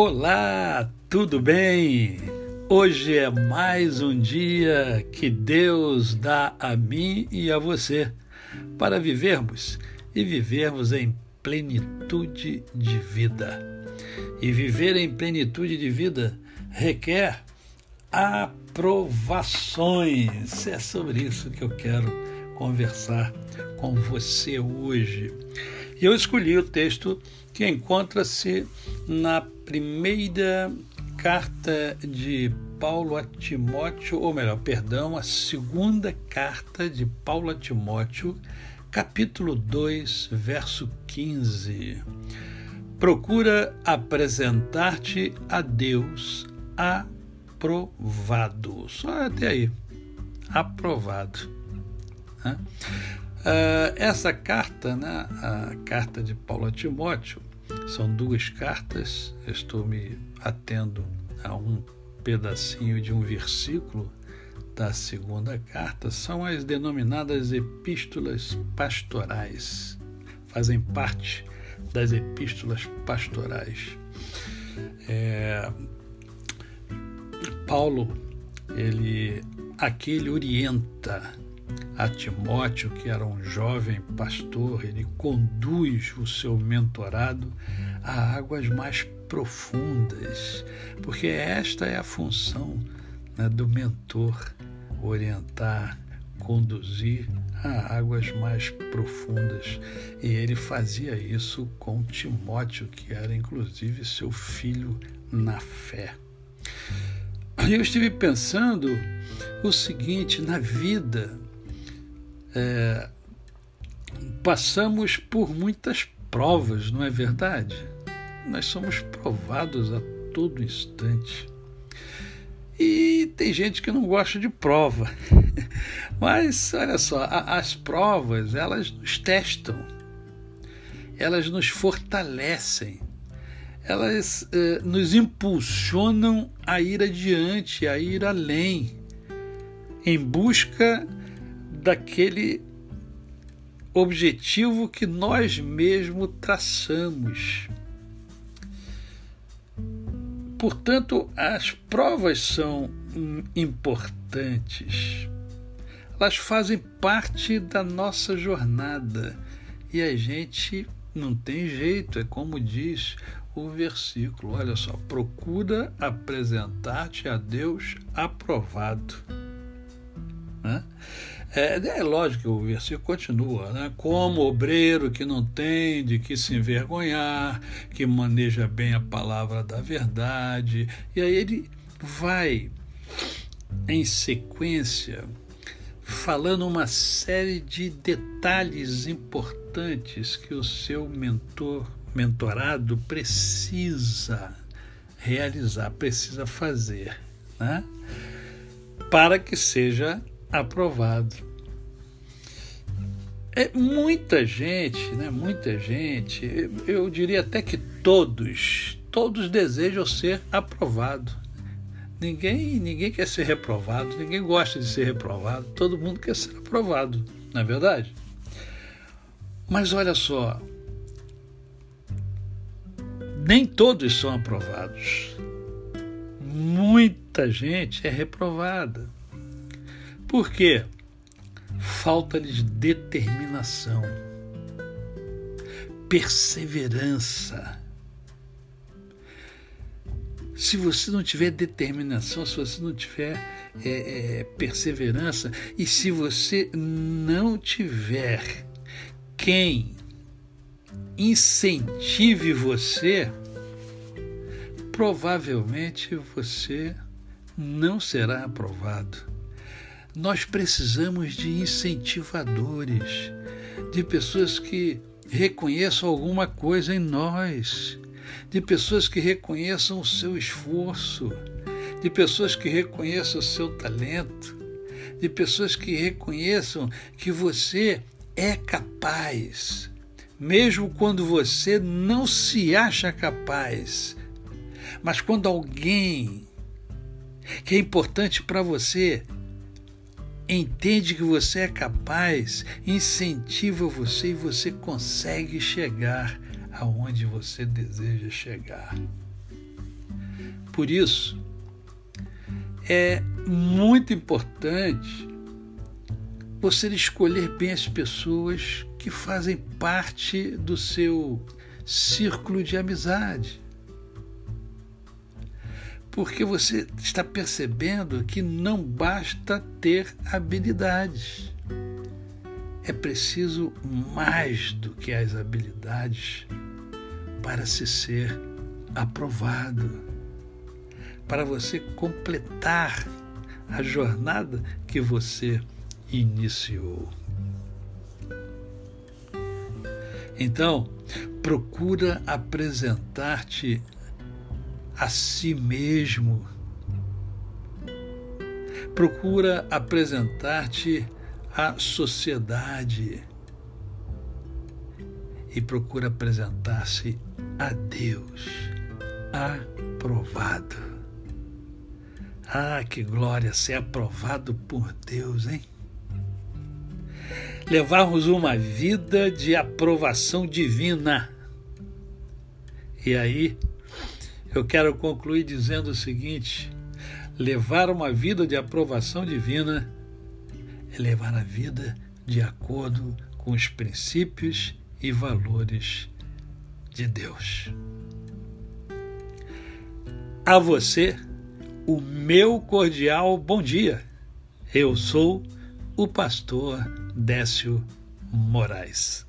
Olá, tudo bem? Hoje é mais um dia que Deus dá a mim e a você para vivermos e vivermos em plenitude de vida. E viver em plenitude de vida requer aprovações. É sobre isso que eu quero conversar com você hoje. E eu escolhi o texto que encontra-se na primeira carta de Paulo a Timóteo, ou melhor, perdão, a segunda carta de Paulo a Timóteo, capítulo 2, verso 15. Procura apresentar-te a Deus aprovado. Só até aí. Aprovado. Né? Uh, essa carta, né, a carta de Paulo a Timóteo, são duas cartas, estou me atendo a um pedacinho de um versículo da segunda carta, são as denominadas epístolas pastorais, fazem parte das epístolas pastorais. É, Paulo, ele aqui ele orienta a Timóteo, que era um jovem pastor, ele conduz o seu mentorado a águas mais profundas, porque esta é a função né, do mentor orientar, conduzir a águas mais profundas. E ele fazia isso com Timóteo, que era inclusive seu filho na fé. Eu estive pensando o seguinte: na vida, é, passamos por muitas provas, não é verdade? Nós somos provados a todo instante. E tem gente que não gosta de prova. Mas olha só, as provas, elas nos testam. Elas nos fortalecem. Elas eh, nos impulsionam a ir adiante, a ir além, em busca daquele objetivo que nós mesmos traçamos. Portanto, as provas são importantes. Elas fazem parte da nossa jornada e a gente não tem jeito, é como diz o versículo. Olha só, procura apresentar-te a Deus aprovado. Né? É, é lógico que o versículo continua, né? Como obreiro que não tem de que se envergonhar, que maneja bem a palavra da verdade. E aí ele vai em sequência falando uma série de detalhes importantes que o seu mentor, mentorado precisa realizar, precisa fazer, né? Para que seja aprovado. É muita gente, né? Muita gente, eu diria até que todos, todos desejam ser aprovado. Ninguém, ninguém quer ser reprovado, ninguém gosta de ser reprovado, todo mundo quer ser aprovado, não é verdade? Mas olha só, nem todos são aprovados. Muita gente é reprovada. Por quê? Falta-lhes determinação, perseverança. Se você não tiver determinação, se você não tiver é, é, perseverança e se você não tiver quem incentive você, provavelmente você não será aprovado. Nós precisamos de incentivadores, de pessoas que reconheçam alguma coisa em nós, de pessoas que reconheçam o seu esforço, de pessoas que reconheçam o seu talento, de pessoas que reconheçam que você é capaz, mesmo quando você não se acha capaz. Mas quando alguém que é importante para você entende que você é capaz, incentiva você e você consegue chegar aonde você deseja chegar. Por isso, é muito importante você escolher bem as pessoas que fazem parte do seu círculo de amizade. Porque você está percebendo que não basta ter habilidades. É preciso mais do que as habilidades para se ser aprovado, para você completar a jornada que você iniciou. Então, procura apresentar-te a si mesmo. Procura apresentar-te à sociedade e procura apresentar-se a Deus aprovado. Ah, que glória ser aprovado por Deus, hein? levarmos uma vida de aprovação divina. E aí, eu quero concluir dizendo o seguinte: levar uma vida de aprovação divina é levar a vida de acordo com os princípios e valores de Deus. A você, o meu cordial bom dia. Eu sou o pastor Décio Moraes.